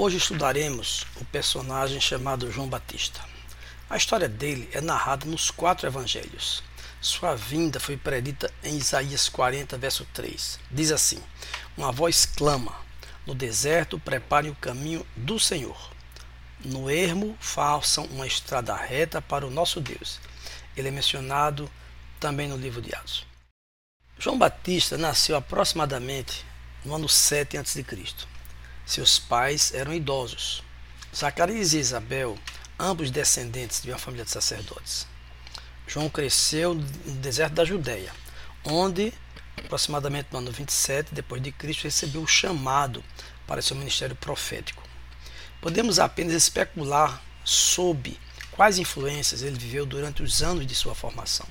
Hoje estudaremos o personagem chamado João Batista. A história dele é narrada nos quatro evangelhos. Sua vinda foi predita em Isaías 40, verso 3. Diz assim: Uma voz clama: No deserto preparem o caminho do Senhor. No ermo façam uma estrada reta para o nosso Deus. Ele é mencionado também no livro de Atos. João Batista nasceu aproximadamente no ano 7 a.C. Seus pais eram idosos. Zacarias e Isabel, ambos descendentes de uma família de sacerdotes. João cresceu no deserto da Judéia, onde, aproximadamente no ano 27 depois de Cristo, recebeu o chamado para seu ministério profético. Podemos apenas especular sobre quais influências ele viveu durante os anos de sua formação.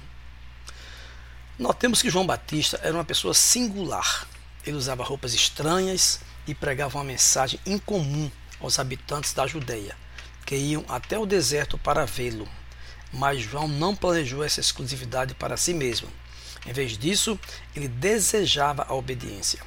Notemos que João Batista era uma pessoa singular. Ele usava roupas estranhas e pregava uma mensagem incomum aos habitantes da Judéia, que iam até o deserto para vê-lo. Mas João não planejou essa exclusividade para si mesmo. Em vez disso, ele desejava a obediência.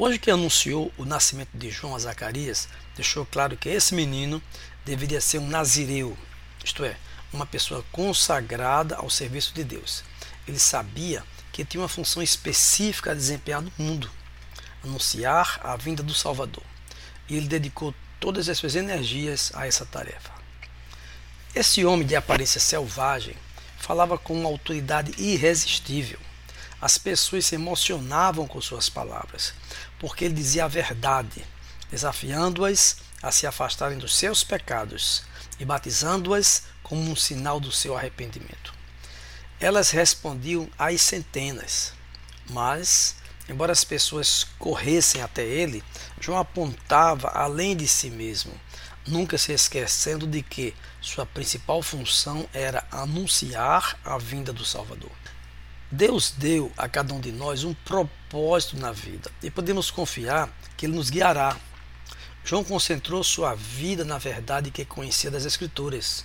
Anjo que anunciou o nascimento de João a Zacarias deixou claro que esse menino deveria ser um nazireu, isto é, uma pessoa consagrada ao serviço de Deus ele sabia que tinha uma função específica a desempenhar no mundo anunciar a vinda do Salvador. E ele dedicou todas as suas energias a essa tarefa. Esse homem de aparência selvagem falava com uma autoridade irresistível. As pessoas se emocionavam com suas palavras, porque ele dizia a verdade, desafiando-as a se afastarem dos seus pecados e batizando-as como um sinal do seu arrependimento. Elas respondiam às centenas, mas, embora as pessoas corressem até ele, João apontava além de si mesmo, nunca se esquecendo de que sua principal função era anunciar a vinda do Salvador. Deus deu a cada um de nós um propósito na vida e podemos confiar que Ele nos guiará. João concentrou sua vida na verdade que conhecia das Escrituras.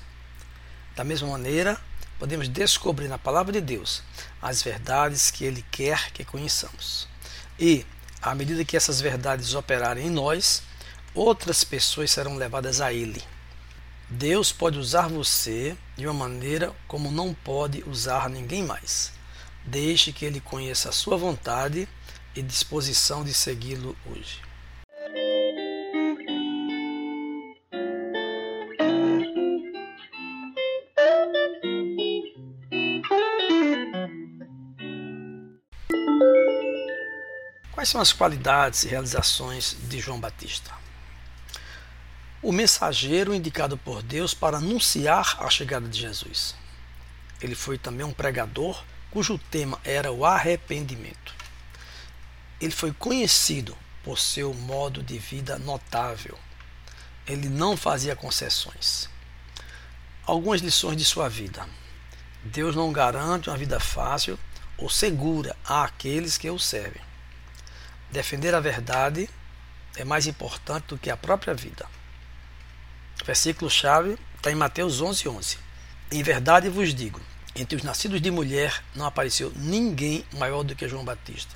Da mesma maneira, podemos descobrir na palavra de Deus as verdades que Ele quer que conheçamos. E, à medida que essas verdades operarem em nós, outras pessoas serão levadas a Ele. Deus pode usar você de uma maneira como não pode usar ninguém mais. Deixe que Ele conheça a sua vontade e disposição de segui-lo hoje. Quais são as qualidades e realizações de João Batista? O mensageiro indicado por Deus para anunciar a chegada de Jesus. Ele foi também um pregador cujo tema era o arrependimento. Ele foi conhecido por seu modo de vida notável. Ele não fazia concessões. Algumas lições de sua vida. Deus não garante uma vida fácil ou segura àqueles que o servem. Defender a verdade é mais importante do que a própria vida. O versículo-chave está em Mateus 11, 11. Em verdade vos digo, entre os nascidos de mulher não apareceu ninguém maior do que João Batista.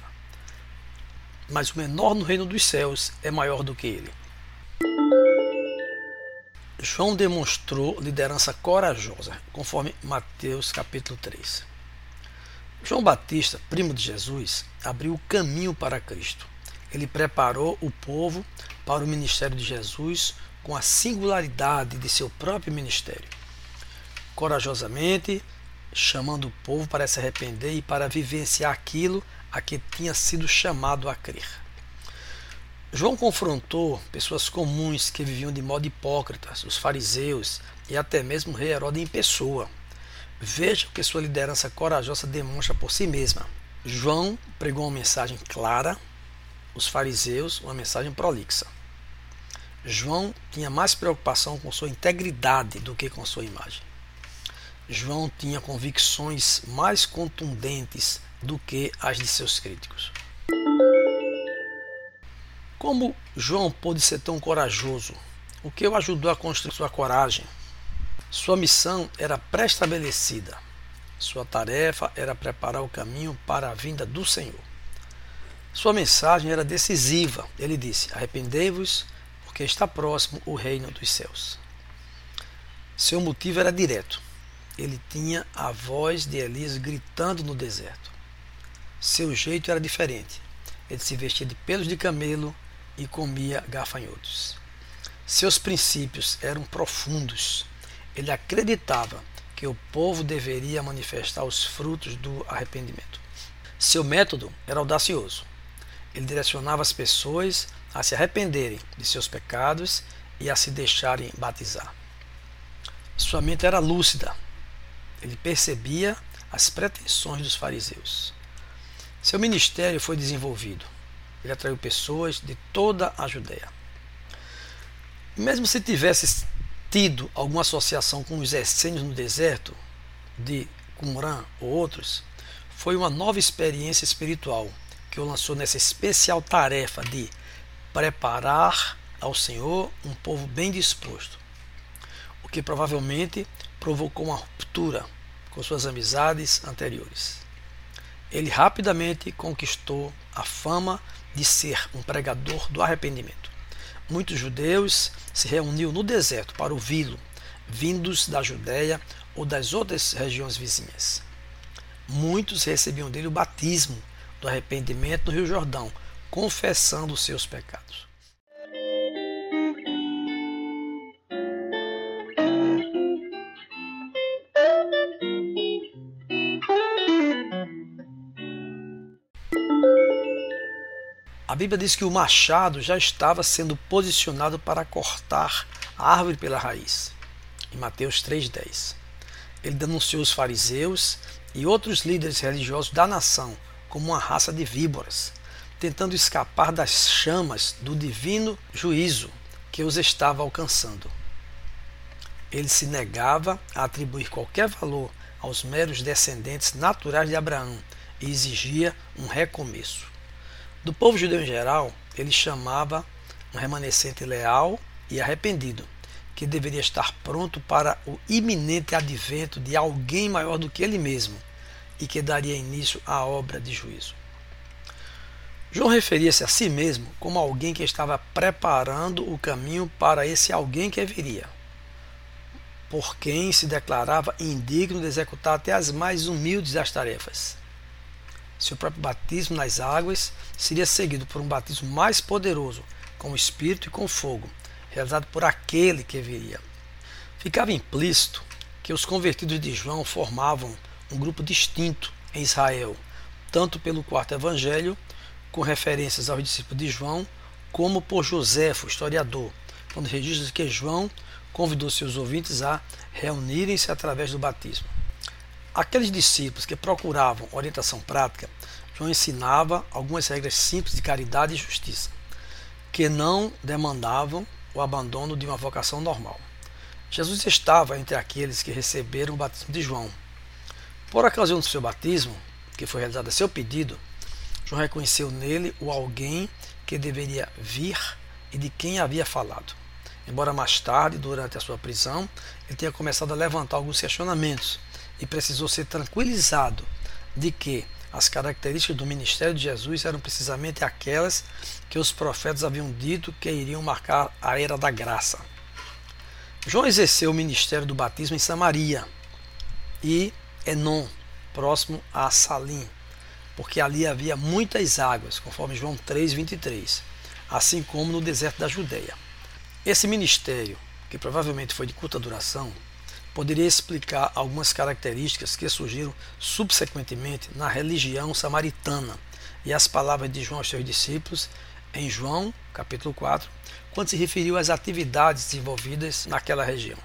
Mas o menor no reino dos céus é maior do que ele. João demonstrou liderança corajosa, conforme Mateus capítulo 3. João Batista, primo de Jesus, abriu o caminho para Cristo. Ele preparou o povo para o ministério de Jesus com a singularidade de seu próprio ministério. Corajosamente, chamando o povo para se arrepender e para vivenciar aquilo a que tinha sido chamado a crer. João confrontou pessoas comuns que viviam de modo hipócrita, os fariseus e até mesmo o rei Herodes em pessoa. Veja o que sua liderança corajosa demonstra por si mesma. João pregou uma mensagem clara, os fariseus uma mensagem prolixa. João tinha mais preocupação com sua integridade do que com sua imagem. João tinha convicções mais contundentes do que as de seus críticos. Como João pôde ser tão corajoso? O que o ajudou a construir sua coragem? Sua missão era pré-estabelecida. Sua tarefa era preparar o caminho para a vinda do Senhor. Sua mensagem era decisiva. Ele disse: Arrependei-vos, porque está próximo o reino dos céus. Seu motivo era direto. Ele tinha a voz de Elias gritando no deserto. Seu jeito era diferente. Ele se vestia de pelos de camelo e comia gafanhotos. Seus princípios eram profundos. Ele acreditava que o povo deveria manifestar os frutos do arrependimento. Seu método era audacioso. Ele direcionava as pessoas a se arrependerem de seus pecados e a se deixarem batizar. Sua mente era lúcida. Ele percebia as pretensões dos fariseus. Seu ministério foi desenvolvido. Ele atraiu pessoas de toda a Judéia. Mesmo se tivesse tido alguma associação com os essênios no deserto, de Qumran ou outros, foi uma nova experiência espiritual que o lançou nessa especial tarefa de preparar ao Senhor um povo bem disposto que provavelmente provocou uma ruptura com suas amizades anteriores. Ele rapidamente conquistou a fama de ser um pregador do arrependimento. Muitos judeus se reuniam no deserto para ouvi-lo, vindos da Judéia ou das outras regiões vizinhas. Muitos recebiam dele o batismo do arrependimento no Rio Jordão, confessando seus pecados. A Bíblia diz que o machado já estava sendo posicionado para cortar a árvore pela raiz. Em Mateus 3,10. Ele denunciou os fariseus e outros líderes religiosos da nação como uma raça de víboras, tentando escapar das chamas do divino juízo que os estava alcançando. Ele se negava a atribuir qualquer valor aos meros descendentes naturais de Abraão e exigia um recomeço. Do povo judeu em geral, ele chamava um remanescente leal e arrependido, que deveria estar pronto para o iminente advento de alguém maior do que ele mesmo e que daria início à obra de juízo. João referia-se a si mesmo como alguém que estava preparando o caminho para esse alguém que viria, por quem se declarava indigno de executar até as mais humildes das tarefas seu próprio batismo nas águas seria seguido por um batismo mais poderoso, com o Espírito e com fogo, realizado por aquele que viria. Ficava implícito que os convertidos de João formavam um grupo distinto em Israel, tanto pelo quarto evangelho, com referências aos discípulos de João, como por Joséfo, historiador, quando registra que João convidou seus ouvintes a reunirem-se através do batismo. Aqueles discípulos que procuravam orientação prática, João ensinava algumas regras simples de caridade e justiça, que não demandavam o abandono de uma vocação normal. Jesus estava entre aqueles que receberam o batismo de João. Por ocasião do seu batismo, que foi realizado a seu pedido, João reconheceu nele o alguém que deveria vir e de quem havia falado. Embora mais tarde, durante a sua prisão, ele tenha começado a levantar alguns questionamentos e precisou ser tranquilizado de que as características do ministério de Jesus eram precisamente aquelas que os profetas haviam dito que iriam marcar a era da graça. João exerceu o ministério do batismo em Samaria e Enon, próximo a Salim, porque ali havia muitas águas, conforme João 3:23, assim como no deserto da Judéia. Esse ministério, que provavelmente foi de curta duração, poderia explicar algumas características que surgiram subsequentemente na religião samaritana e as palavras de João aos seus discípulos em João, capítulo 4, quando se referiu às atividades desenvolvidas naquela região.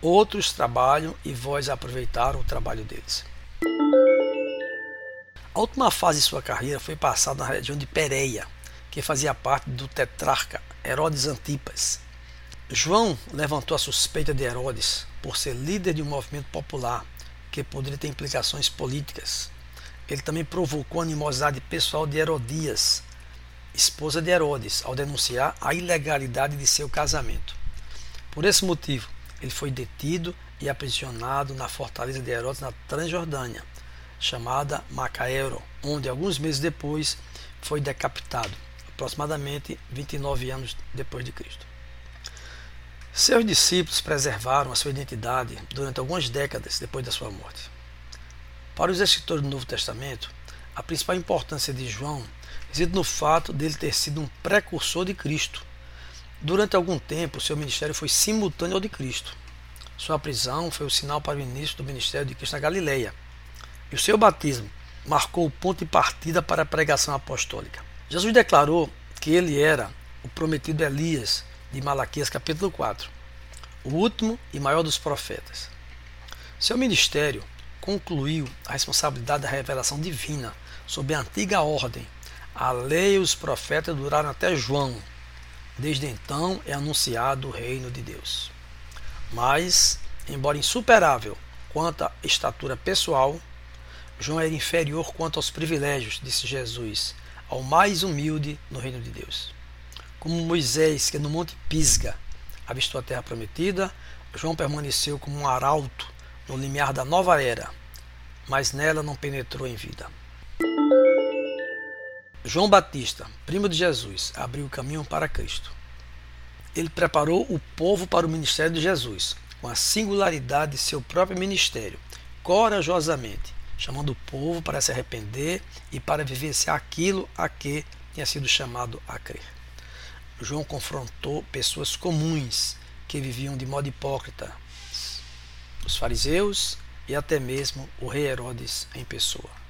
Outros trabalham e vós aproveitaram o trabalho deles. A última fase de sua carreira foi passada na região de Pereia, que fazia parte do tetrarca Herodes Antipas, João levantou a suspeita de Herodes por ser líder de um movimento popular que poderia ter implicações políticas. Ele também provocou a animosidade pessoal de Herodias, esposa de Herodes, ao denunciar a ilegalidade de seu casamento. Por esse motivo, ele foi detido e aprisionado na fortaleza de Herodes na Transjordânia, chamada Macaero, onde alguns meses depois foi decapitado, aproximadamente 29 anos depois de Cristo. Seus discípulos preservaram a sua identidade durante algumas décadas depois da sua morte. Para os escritores do Novo Testamento, a principal importância de João reside no fato dele ter sido um precursor de Cristo. Durante algum tempo, seu ministério foi simultâneo ao de Cristo. Sua prisão foi o sinal para o início do ministério de Cristo na Galileia. E o seu batismo marcou o ponto de partida para a pregação apostólica. Jesus declarou que ele era o prometido Elias de Malaquias capítulo 4, o último e maior dos profetas. Seu ministério concluiu a responsabilidade da revelação divina sob a antiga ordem. A lei e os profetas duraram até João. Desde então é anunciado o reino de Deus. Mas, embora insuperável quanto à estatura pessoal, João era inferior quanto aos privilégios, disse Jesus, ao mais humilde no reino de Deus. Como Moisés, que no Monte Pisga avistou a terra prometida, João permaneceu como um arauto no limiar da nova era, mas nela não penetrou em vida. João Batista, primo de Jesus, abriu o caminho para Cristo. Ele preparou o povo para o ministério de Jesus, com a singularidade de seu próprio ministério, corajosamente, chamando o povo para se arrepender e para vivenciar aquilo a que tinha sido chamado a crer. João confrontou pessoas comuns que viviam de modo hipócrita, os fariseus e até mesmo o rei Herodes em pessoa.